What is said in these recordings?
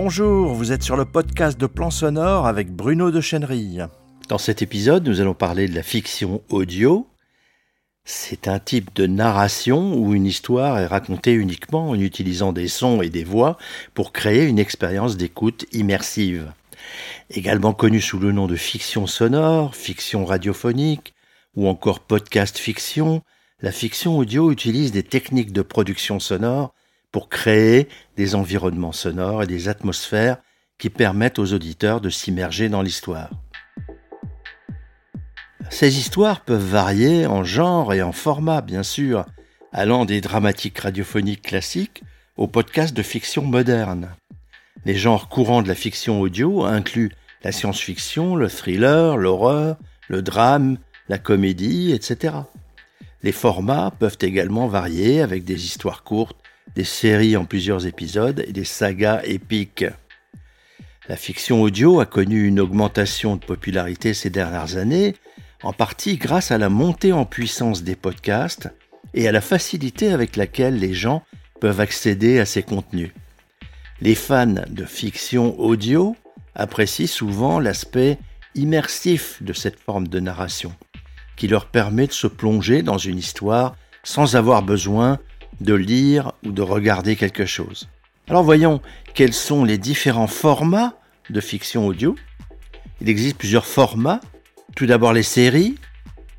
Bonjour, vous êtes sur le podcast de Plan Sonore avec Bruno de Chenerille. Dans cet épisode, nous allons parler de la fiction audio. C'est un type de narration où une histoire est racontée uniquement en utilisant des sons et des voix pour créer une expérience d'écoute immersive. Également connue sous le nom de fiction sonore, fiction radiophonique ou encore podcast fiction, la fiction audio utilise des techniques de production sonore pour créer des environnements sonores et des atmosphères qui permettent aux auditeurs de s'immerger dans l'histoire. Ces histoires peuvent varier en genre et en format, bien sûr, allant des dramatiques radiophoniques classiques aux podcasts de fiction moderne. Les genres courants de la fiction audio incluent la science-fiction, le thriller, l'horreur, le drame, la comédie, etc. Les formats peuvent également varier avec des histoires courtes, des séries en plusieurs épisodes et des sagas épiques. La fiction audio a connu une augmentation de popularité ces dernières années, en partie grâce à la montée en puissance des podcasts et à la facilité avec laquelle les gens peuvent accéder à ces contenus. Les fans de fiction audio apprécient souvent l'aspect immersif de cette forme de narration, qui leur permet de se plonger dans une histoire sans avoir besoin de lire ou de regarder quelque chose. Alors voyons quels sont les différents formats de fiction audio. Il existe plusieurs formats. Tout d'abord les séries.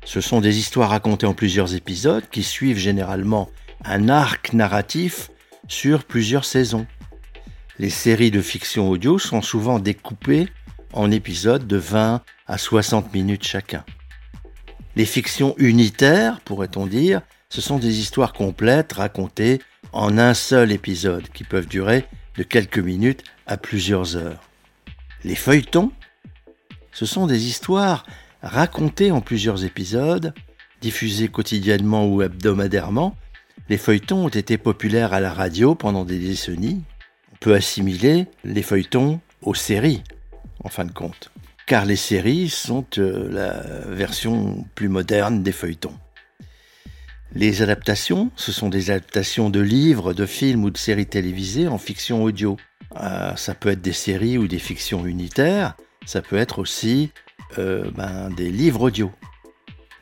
Ce sont des histoires racontées en plusieurs épisodes qui suivent généralement un arc narratif sur plusieurs saisons. Les séries de fiction audio sont souvent découpées en épisodes de 20 à 60 minutes chacun. Les fictions unitaires, pourrait-on dire, ce sont des histoires complètes racontées en un seul épisode qui peuvent durer de quelques minutes à plusieurs heures. Les feuilletons, ce sont des histoires racontées en plusieurs épisodes, diffusées quotidiennement ou hebdomadairement. Les feuilletons ont été populaires à la radio pendant des décennies. On peut assimiler les feuilletons aux séries, en fin de compte, car les séries sont euh, la version plus moderne des feuilletons. Les adaptations, ce sont des adaptations de livres, de films ou de séries télévisées en fiction audio. Euh, ça peut être des séries ou des fictions unitaires, ça peut être aussi euh, ben, des livres audio.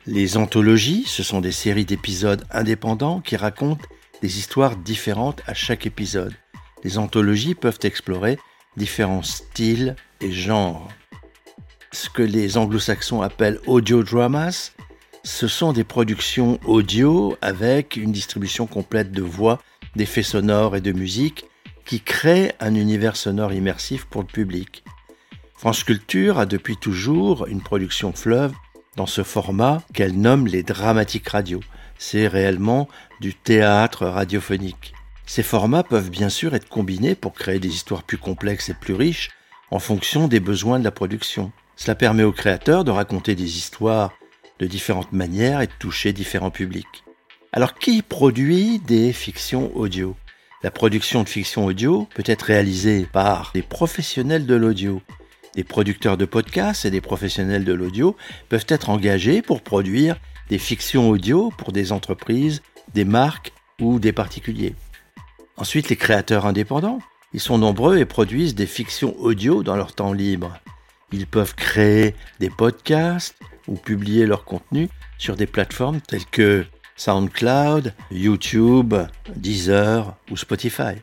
Les anthologies, ce sont des séries d'épisodes indépendants qui racontent des histoires différentes à chaque épisode. Les anthologies peuvent explorer différents styles et genres. Ce que les anglo-saxons appellent audio dramas, ce sont des productions audio avec une distribution complète de voix, d'effets sonores et de musique qui créent un univers sonore immersif pour le public. France Culture a depuis toujours une production fleuve dans ce format qu'elle nomme les dramatiques radio. C'est réellement du théâtre radiophonique. Ces formats peuvent bien sûr être combinés pour créer des histoires plus complexes et plus riches en fonction des besoins de la production. Cela permet aux créateurs de raconter des histoires de différentes manières et de toucher différents publics. Alors qui produit des fictions audio? La production de fiction audio peut être réalisée par des professionnels de l'audio. Des producteurs de podcasts et des professionnels de l'audio peuvent être engagés pour produire des fictions audio pour des entreprises, des marques ou des particuliers. Ensuite, les créateurs indépendants. Ils sont nombreux et produisent des fictions audio dans leur temps libre. Ils peuvent créer des podcasts, ou publier leur contenu sur des plateformes telles que SoundCloud, YouTube, Deezer ou Spotify.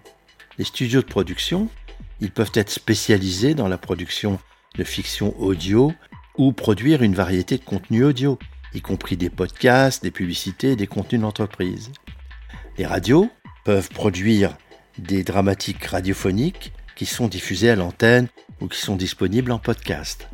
Les studios de production, ils peuvent être spécialisés dans la production de fiction audio ou produire une variété de contenus audio, y compris des podcasts, des publicités, des contenus d'entreprise. Les radios peuvent produire des dramatiques radiophoniques qui sont diffusées à l'antenne ou qui sont disponibles en podcast.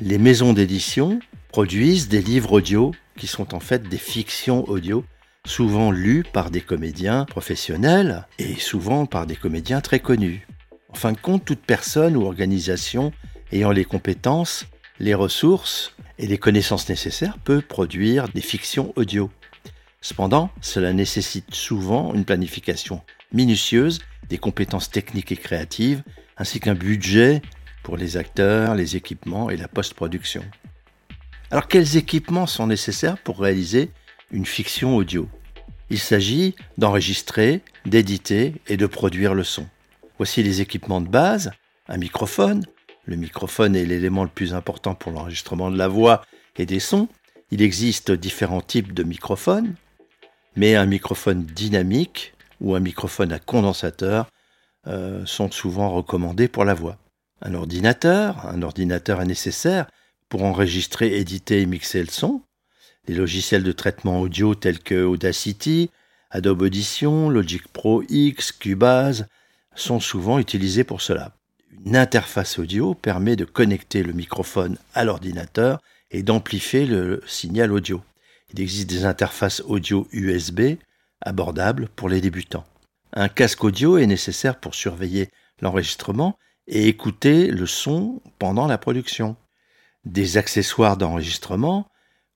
Les maisons d'édition produisent des livres audio qui sont en fait des fictions audio, souvent lues par des comédiens professionnels et souvent par des comédiens très connus. En fin de compte, toute personne ou organisation ayant les compétences, les ressources et les connaissances nécessaires peut produire des fictions audio. Cependant, cela nécessite souvent une planification minutieuse, des compétences techniques et créatives, ainsi qu'un budget pour les acteurs, les équipements et la post-production. Alors quels équipements sont nécessaires pour réaliser une fiction audio? Il s'agit d'enregistrer, d'éditer et de produire le son. Voici les équipements de base, un microphone. Le microphone est l'élément le plus important pour l'enregistrement de la voix et des sons. Il existe différents types de microphones, mais un microphone dynamique ou un microphone à condensateur euh, sont souvent recommandés pour la voix. Un ordinateur, un ordinateur est nécessaire pour enregistrer, éditer et mixer le son. Les logiciels de traitement audio tels que Audacity, Adobe Audition, Logic Pro X, Cubase sont souvent utilisés pour cela. Une interface audio permet de connecter le microphone à l'ordinateur et d'amplifier le signal audio. Il existe des interfaces audio USB abordables pour les débutants. Un casque audio est nécessaire pour surveiller l'enregistrement et écouter le son pendant la production. Des accessoires d'enregistrement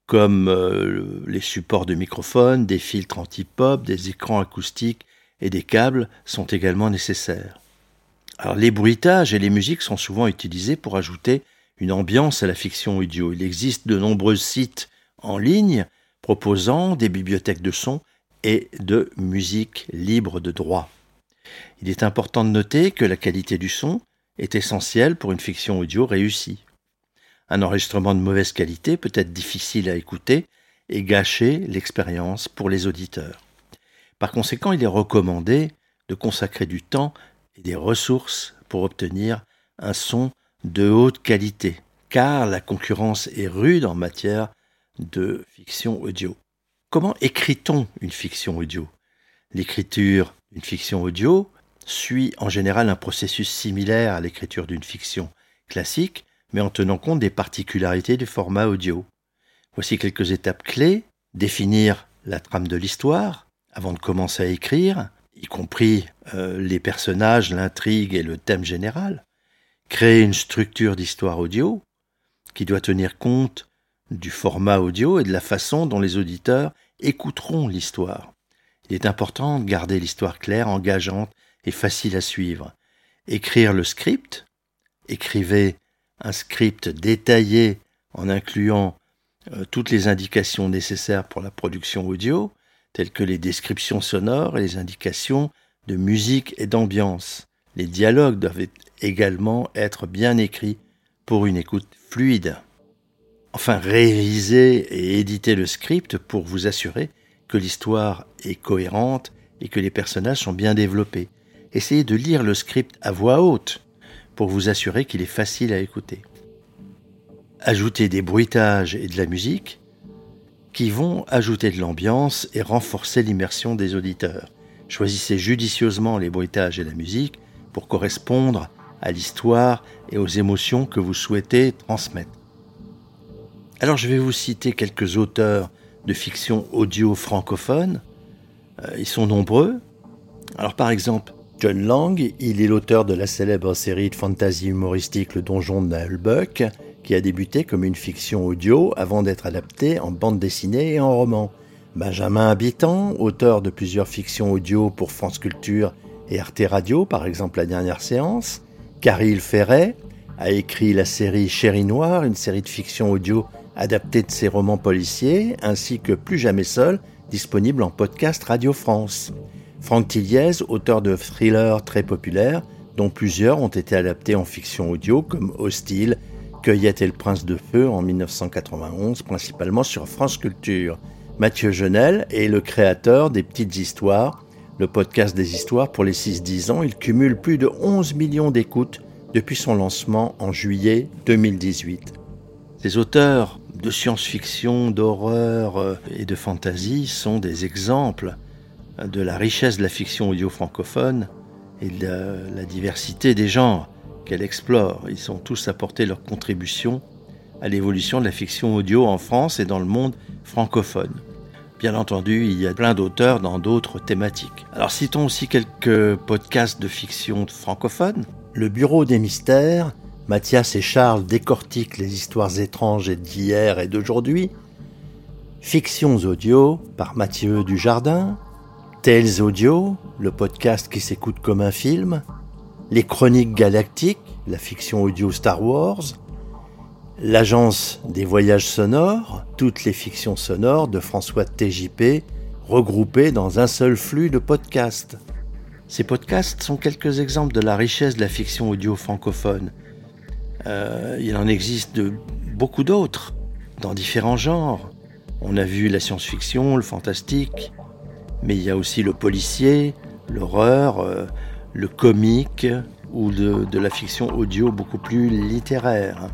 comme euh, les supports de microphone, des filtres anti-pop, des écrans acoustiques et des câbles sont également nécessaires. Les bruitages et les musiques sont souvent utilisés pour ajouter une ambiance à la fiction audio. Il existe de nombreux sites en ligne proposant des bibliothèques de sons et de musique libre de droit. Il est important de noter que la qualité du son est essentielle pour une fiction audio réussie. Un enregistrement de mauvaise qualité peut être difficile à écouter et gâcher l'expérience pour les auditeurs. Par conséquent, il est recommandé de consacrer du temps et des ressources pour obtenir un son de haute qualité, car la concurrence est rude en matière de fiction audio. Comment écrit-on une fiction audio? L'écriture d'une fiction audio suit en général un processus similaire à l'écriture d'une fiction classique, mais en tenant compte des particularités du format audio. Voici quelques étapes clés. Définir la trame de l'histoire avant de commencer à écrire, y compris euh, les personnages, l'intrigue et le thème général. Créer une structure d'histoire audio qui doit tenir compte du format audio et de la façon dont les auditeurs écouteront l'histoire. Il est important de garder l'histoire claire, engageante et facile à suivre. Écrire le script, écrivez un script détaillé en incluant euh, toutes les indications nécessaires pour la production audio, telles que les descriptions sonores et les indications de musique et d'ambiance. Les dialogues doivent également être bien écrits pour une écoute fluide. Enfin, réviser et éditer le script pour vous assurer que l'histoire est cohérente et que les personnages sont bien développés. Essayez de lire le script à voix haute pour vous assurer qu'il est facile à écouter. Ajoutez des bruitages et de la musique qui vont ajouter de l'ambiance et renforcer l'immersion des auditeurs. Choisissez judicieusement les bruitages et la musique pour correspondre à l'histoire et aux émotions que vous souhaitez transmettre. Alors je vais vous citer quelques auteurs de fiction audio francophone. Euh, ils sont nombreux. Alors par exemple, John Lang, il est l'auteur de la célèbre série de fantasy humoristique Le Donjon de Nahelbuck, qui a débuté comme une fiction audio avant d'être adaptée en bande dessinée et en roman. Benjamin Habitant, auteur de plusieurs fictions audio pour France Culture et Arte Radio, par exemple La Dernière Séance. Caril Ferret a écrit la série Chéri Noir, une série de fiction audio adapté de ses romans policiers, ainsi que Plus jamais seul, disponible en podcast Radio France. Franck Tilliez, auteur de thrillers très populaires, dont plusieurs ont été adaptés en fiction audio, comme Hostile, Cueillette et le Prince de Feu en 1991, principalement sur France Culture. Mathieu Genel est le créateur des Petites Histoires, le podcast des histoires pour les 6-10 ans. Il cumule plus de 11 millions d'écoutes depuis son lancement en juillet 2018. Ces auteurs de science-fiction, d'horreur euh, et de fantasy sont des exemples de la richesse de la fiction audio francophone et de la diversité des genres qu'elle explore. Ils ont tous apporté leur contribution à l'évolution de la fiction audio en France et dans le monde francophone. Bien entendu, il y a plein d'auteurs dans d'autres thématiques. Alors citons aussi quelques podcasts de fiction francophone. Le Bureau des mystères, Mathias et Charles décortiquent les histoires étranges d'hier et d'aujourd'hui. Fictions audio par Mathieu Dujardin. Tales Audio, le podcast qui s'écoute comme un film. Les Chroniques Galactiques, la fiction audio Star Wars. L'Agence des voyages sonores, toutes les fictions sonores de François TJP regroupées dans un seul flux de podcasts. Ces podcasts sont quelques exemples de la richesse de la fiction audio francophone. Euh, il en existe de beaucoup d'autres, dans différents genres. On a vu la science-fiction, le fantastique, mais il y a aussi le policier, l'horreur, euh, le comique ou de, la fiction audio beaucoup plus littéraire.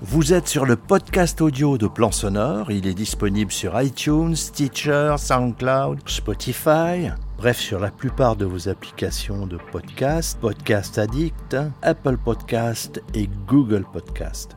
Vous êtes sur le podcast audio de Plan Sonore. Il est disponible sur iTunes, Stitcher, SoundCloud, Spotify. Bref, sur la plupart de vos applications de podcast, Podcast Addict, Apple Podcast et Google Podcast.